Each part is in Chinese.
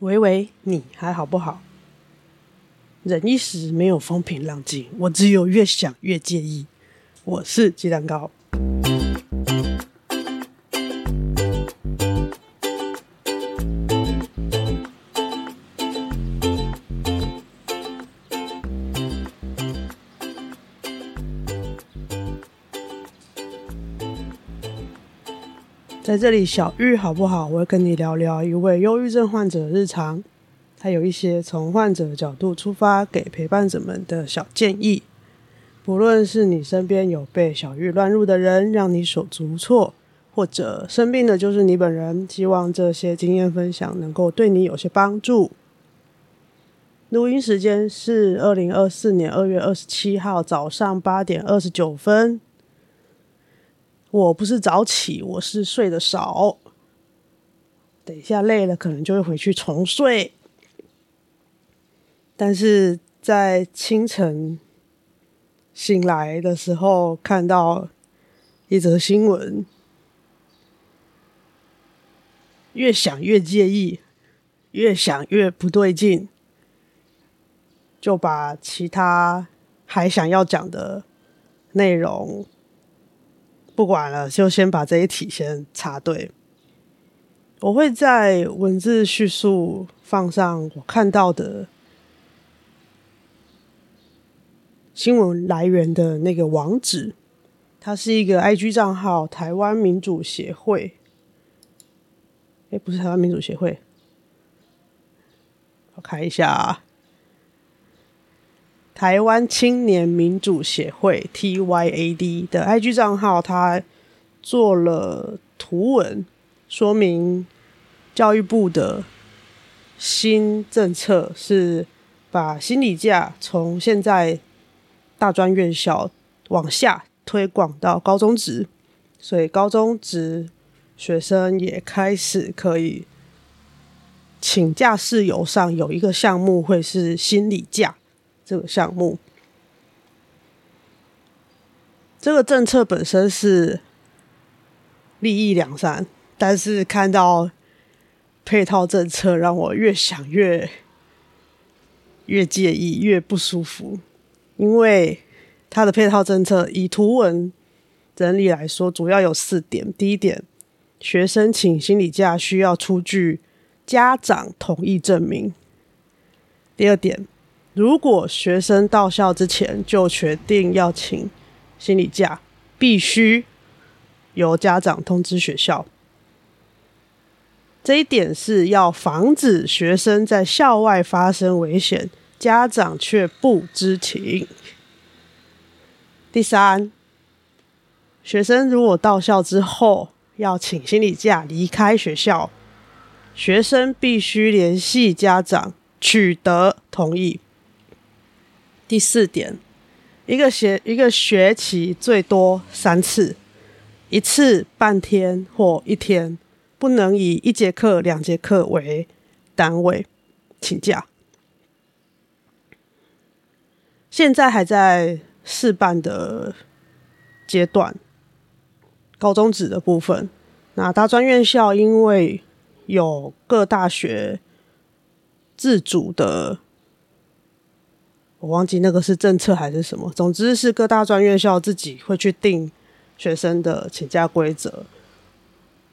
喂喂，你还好不好？忍一时没有风平浪静，我只有越想越介意。我是鸡蛋糕。在这里，小玉好不好？我会跟你聊聊一位忧郁症患者的日常，还有一些从患者角度出发给陪伴者们的小建议。不论是你身边有被小玉乱入的人，让你手足无措，或者生病的就是你本人，希望这些经验分享能够对你有些帮助。录音时间是二零二四年二月二十七号早上八点二十九分。我不是早起，我是睡得少。等一下累了，可能就会回去重睡。但是在清晨醒来的时候，看到一则新闻，越想越介意，越想越不对劲，就把其他还想要讲的内容。不管了，就先把这一题先插队。我会在文字叙述放上我看到的新闻来源的那个网址，它是一个 IG 账号，台湾民主协会。哎，不是台湾民主协会，我看一下啊。台湾青年民主协会 （TYAD） 的 IG 账号，他做了图文说明，教育部的新政策是把心理假从现在大专院校往下推广到高中职，所以高中职学生也开始可以请假事由上有一个项目会是心理假。这个项目，这个政策本身是利益两善，但是看到配套政策，让我越想越越介意，越不舒服。因为它的配套政策以图文整理来说，主要有四点：第一点，学生请心理假需要出具家长同意证明；第二点。如果学生到校之前就决定要请心理假，必须由家长通知学校。这一点是要防止学生在校外发生危险，家长却不知情。第三，学生如果到校之后要请心理假离开学校，学生必须联系家长取得同意。第四点，一个学一个学期最多三次，一次半天或一天，不能以一节课、两节课为单位请假。现在还在试办的阶段，高中职的部分，那大专院校因为有各大学自主的。我忘记那个是政策还是什么，总之是各大专院校自己会去定学生的请假规则。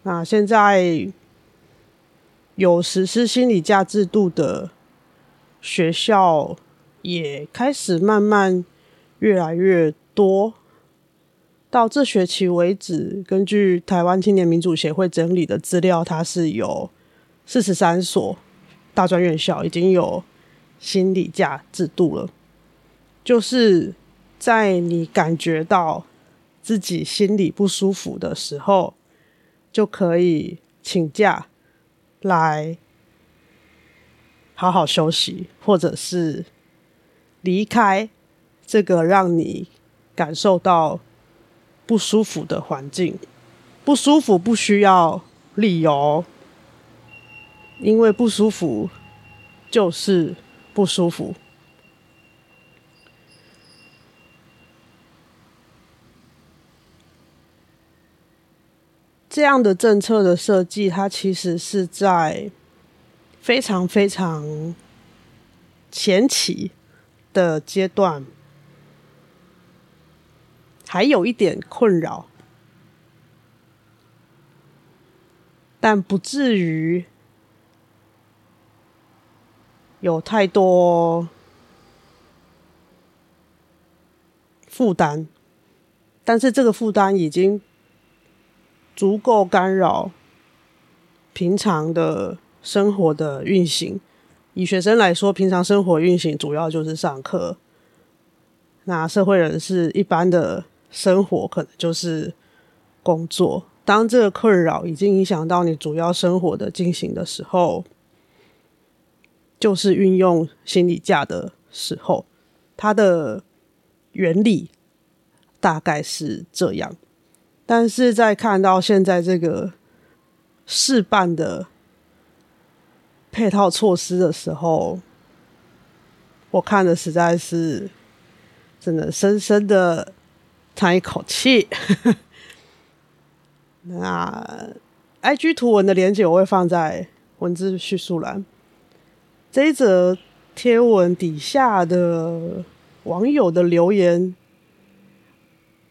那现在有实施心理假制度的学校也开始慢慢越来越多。到这学期为止，根据台湾青年民主协会整理的资料，它是有四十三所大专院校已经有心理假制度了。就是在你感觉到自己心里不舒服的时候，就可以请假来好好休息，或者是离开这个让你感受到不舒服的环境。不舒服不需要理由，因为不舒服就是不舒服。这样的政策的设计，它其实是在非常非常前期的阶段，还有一点困扰，但不至于有太多负担，但是这个负担已经足够干扰平常的生活的运行。以学生来说，平常生活运行主要就是上课。那社会人士一般的生活可能就是工作。当这个困扰已经影响到你主要生活的进行的时候，就是运用心理假的时候，它的。原理大概是这样，但是在看到现在这个试办的配套措施的时候，我看的实在是真的深深的叹一口气。那 IG 图文的连接我会放在文字叙述栏，这一则贴文底下的。网友的留言，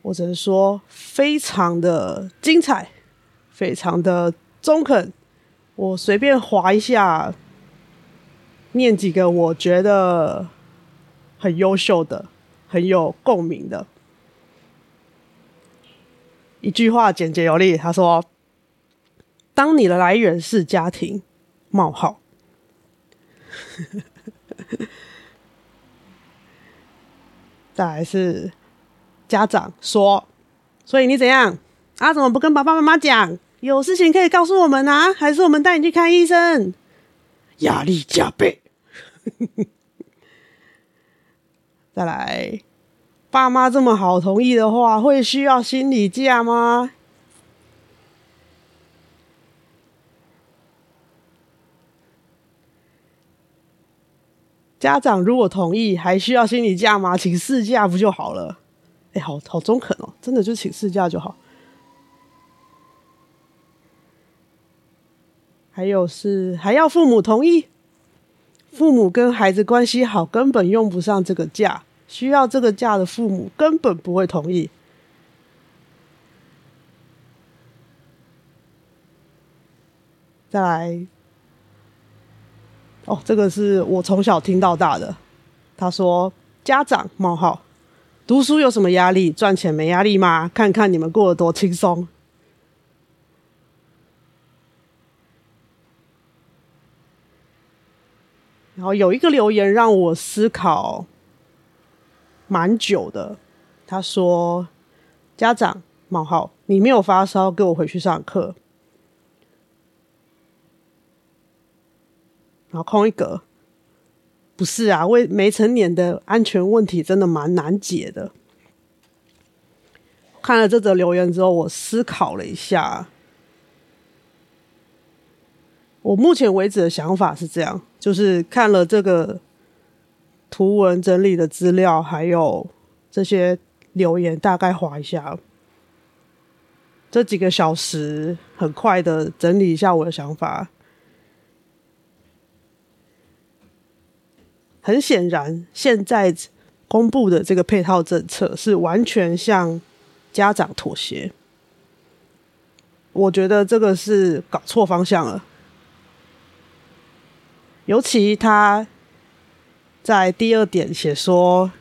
我只能说非常的精彩，非常的中肯。我随便划一下，念几个我觉得很优秀的、很有共鸣的。一句话简洁有力，他说：“当你的来源是家庭，冒号。”再来是家长说，所以你怎样啊？怎么不跟爸爸妈妈讲？有事情可以告诉我们啊？还是我们带你去看医生？压力加倍。再来，爸妈这么好同意的话，会需要心理假吗？家长如果同意，还需要心理假吗？请事假不就好了？哎、好好中肯哦，真的就请事假就好。还有是还要父母同意，父母跟孩子关系好，根本用不上这个假。需要这个假的父母根本不会同意。再来。哦，这个是我从小听到大的。他说：“家长冒号，读书有什么压力？赚钱没压力吗？看看你们过得多轻松。”然后有一个留言让我思考蛮久的。他说：“家长冒号，你没有发烧，跟我回去上课。”然后空一格，不是啊，未没成年的安全问题真的蛮难解的。看了这则留言之后，我思考了一下，我目前为止的想法是这样：就是看了这个图文整理的资料，还有这些留言，大概划一下，这几个小时很快的整理一下我的想法。很显然，现在公布的这个配套政策是完全向家长妥协。我觉得这个是搞错方向了。尤其他在第二点写说，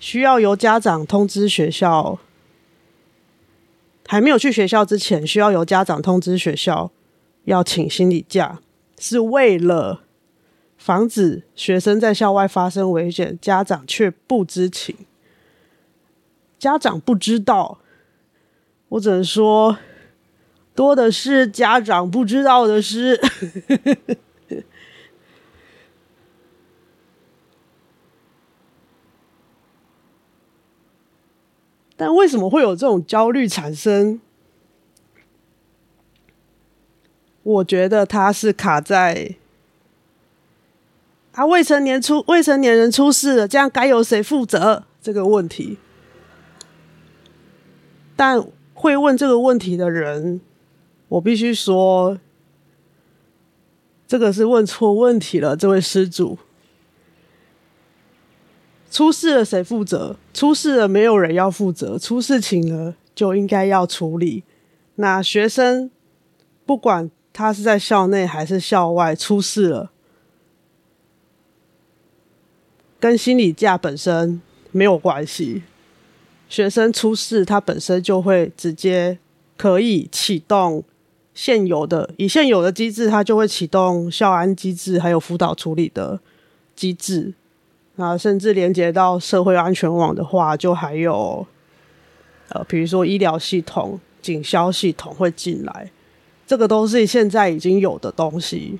需要由家长通知学校，还没有去学校之前，需要由家长通知学校要请心理假，是为了。防止学生在校外发生危险，家长却不知情。家长不知道，我只能说，多的是家长不知道的事。但为什么会有这种焦虑产生？我觉得他是卡在。啊，未成年出未成年人出事了，这样该由谁负责？这个问题，但会问这个问题的人，我必须说，这个是问错问题了，这位施主。出事了谁负责？出事了没有人要负责，出事情了就应该要处理。那学生不管他是在校内还是校外，出事了，跟心理假本身没有关系。学生出事，他本身就会直接可以启动现有的，以现有的机制，他就会启动校安机制，还有辅导处理的机制。啊，甚至连接到社会安全网的话，就还有，呃，比如说医疗系统、警消系统会进来，这个都是现在已经有的东西。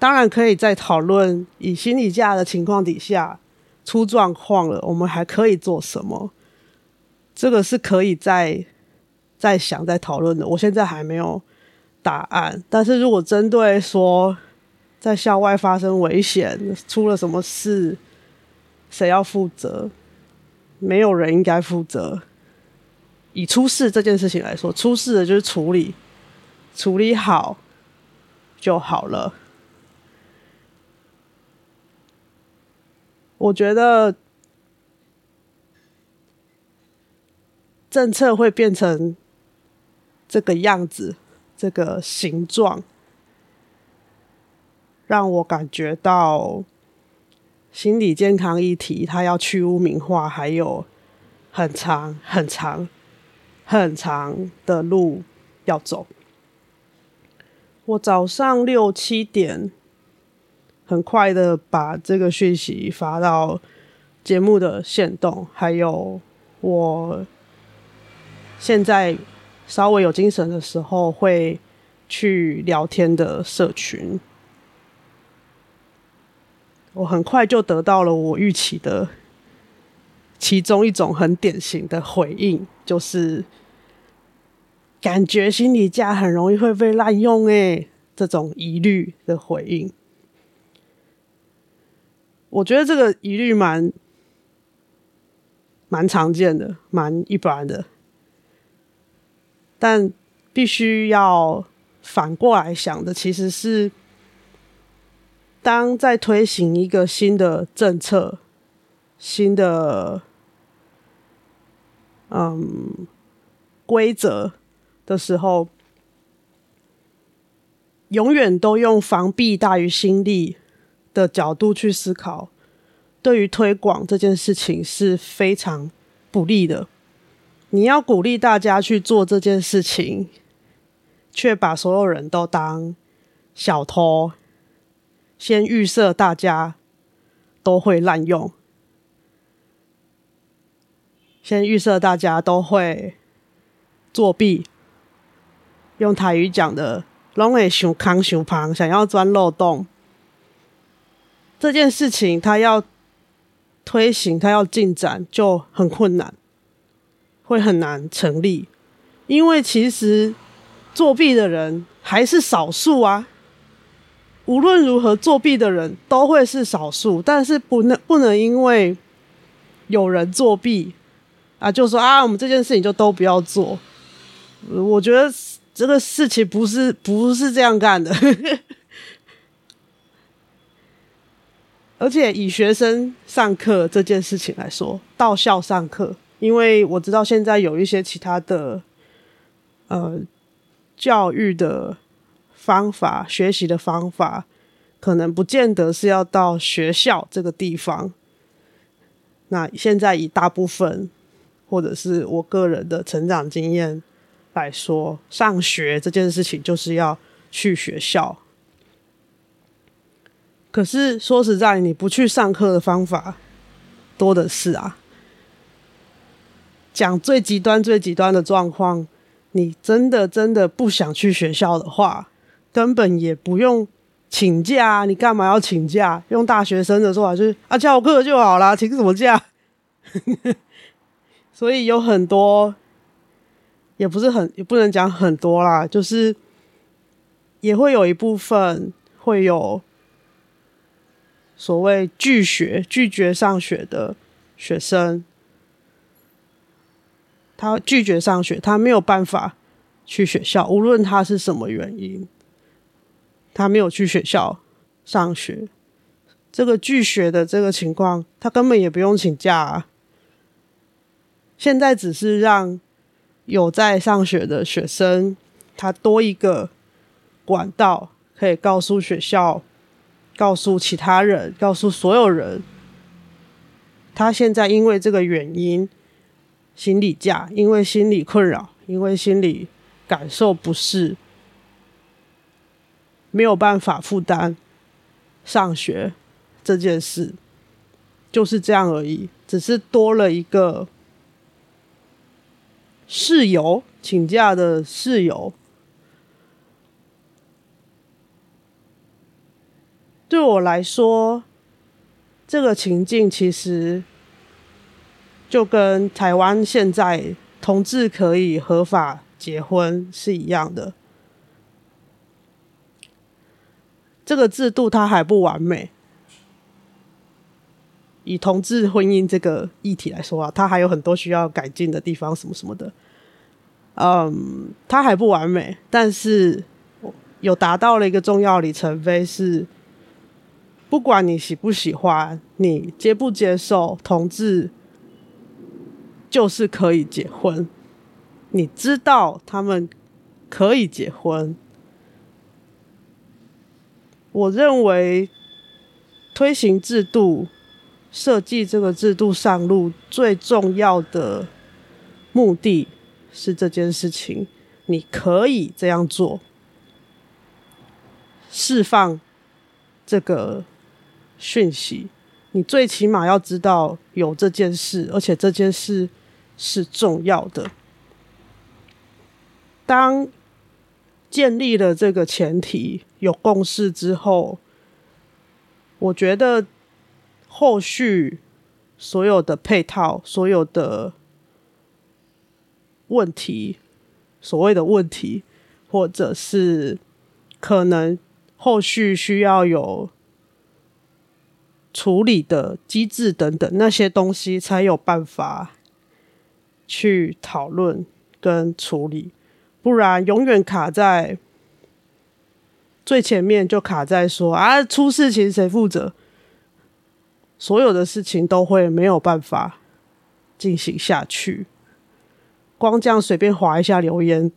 当然可以在讨论，以心理价的情况底下出状况了，我们还可以做什么？这个是可以再再想、再讨论的。我现在还没有答案，但是如果针对说在校外发生危险，出了什么事，谁要负责？没有人应该负责。以出事这件事情来说，出事的就是处理，处理好就好了。我觉得政策会变成这个样子，这个形状，让我感觉到。心理健康议题，它要去污名化，还有很长、很长、很长的路要走。我早上六七点，很快的把这个讯息发到节目的线动，还有我现在稍微有精神的时候会去聊天的社群。我很快就得到了我预期的其中一种很典型的回应，就是感觉心理价很容易会被滥用，诶，这种疑虑的回应。我觉得这个疑虑蛮蛮常见的，蛮一般的，但必须要反过来想的，其实是。当在推行一个新的政策、新的嗯规则的时候，永远都用防弊大于心力的角度去思考，对于推广这件事情是非常不利的。你要鼓励大家去做这件事情，却把所有人都当小偷。先预设大家都会滥用，先预设大家都会作弊，用台语讲的“拢会想康想胖”，想要钻漏洞。这件事情，它要推行，它要进展就很困难，会很难成立，因为其实作弊的人还是少数啊。无论如何，作弊的人都会是少数，但是不能不能因为有人作弊啊，就说啊，我们这件事情就都不要做。我觉得这个事情不是不是这样干的。而且以学生上课这件事情来说，到校上课，因为我知道现在有一些其他的呃教育的。方法学习的方法，可能不见得是要到学校这个地方。那现在以大部分，或者是我个人的成长经验来说，上学这件事情就是要去学校。可是说实在，你不去上课的方法多的是啊。讲最极端、最极端的状况，你真的真的不想去学校的话。根本也不用请假，你干嘛要请假？用大学生的说法就是啊，翘课就好啦，请什么假？所以有很多，也不是很，也不能讲很多啦，就是也会有一部分会有所谓拒学、拒绝上学的学生，他拒绝上学，他没有办法去学校，无论他是什么原因。他没有去学校上学，这个拒学的这个情况，他根本也不用请假啊。现在只是让有在上学的学生，他多一个管道，可以告诉学校、告诉其他人、告诉所有人，他现在因为这个原因，心理假，因为心理困扰，因为心理感受不适，没有办法负担上学这件事，就是这样而已，只是多了一个。室友，请假的室友，对我来说，这个情境其实就跟台湾现在同志可以合法结婚是一样的。这个制度它还不完美，以同志婚姻这个议题来说啊，它还有很多需要改进的地方，什么什么的。嗯，它还不完美，但是有达到了一个重要里程碑，是不管你喜不喜欢，你接不接受同志，就是可以结婚。你知道他们可以结婚。我认为推行制度、设计这个制度上路最重要的目的。是这件事情，你可以这样做，释放这个讯息。你最起码要知道有这件事，而且这件事是重要的。当建立了这个前提，有共识之后，我觉得后续所有的配套，所有的。问题，所谓的问题，或者是可能后续需要有处理的机制等等那些东西，才有办法去讨论跟处理，不然永远卡在最前面，就卡在说啊，出事情谁负责？所有的事情都会没有办法进行下去。光这样随便划一下留言，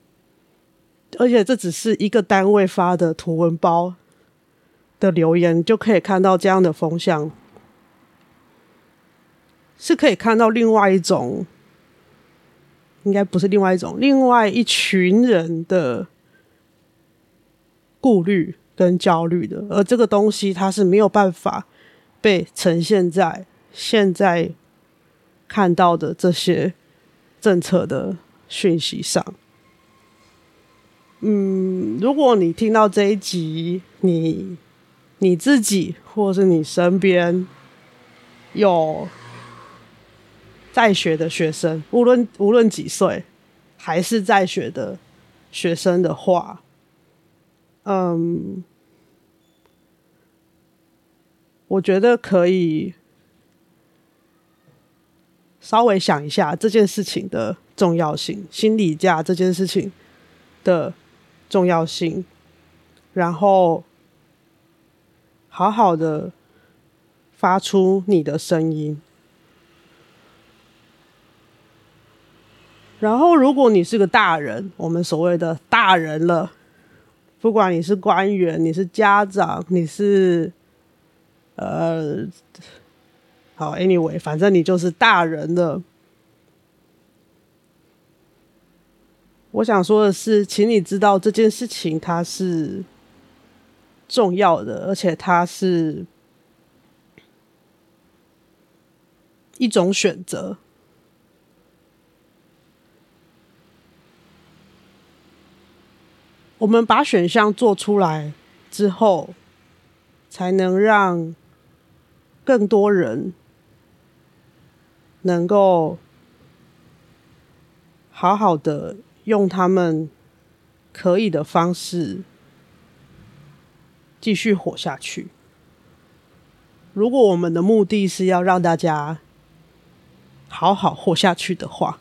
而且这只是一个单位发的图文包的留言，就可以看到这样的风向，是可以看到另外一种，应该不是另外一种，另外一群人的顾虑跟焦虑的，而这个东西它是没有办法被呈现在现在看到的这些。政策的讯息上，嗯，如果你听到这一集，你你自己或是你身边有在学的学生，无论无论几岁，还是在学的学生的话，嗯，我觉得可以。稍微想一下这件事情的重要性，心理价这件事情的重要性，然后好好的发出你的声音。然后，如果你是个大人，我们所谓的大人了，不管你是官员，你是家长，你是呃。好，Anyway，反正你就是大人了。我想说的是，请你知道这件事情它是重要的，而且它是一种选择。我们把选项做出来之后，才能让更多人。能够好好的用他们可以的方式继续活下去。如果我们的目的是要让大家好好活下去的话，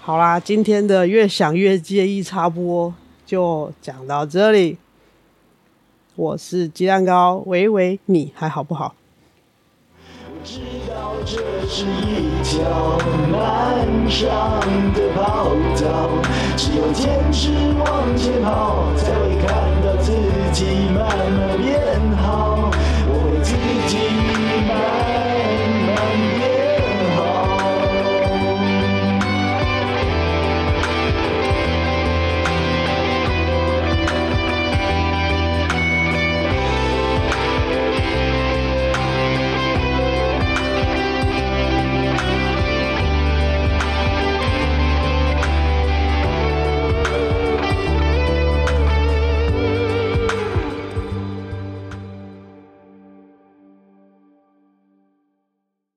好啦，今天的越想越介意插播就讲到这里。我是鸡蛋糕，喂喂，你还好不好？这是一条漫长的跑道，只有坚持往前跑，才会看到自己慢慢变好。我会自己慢。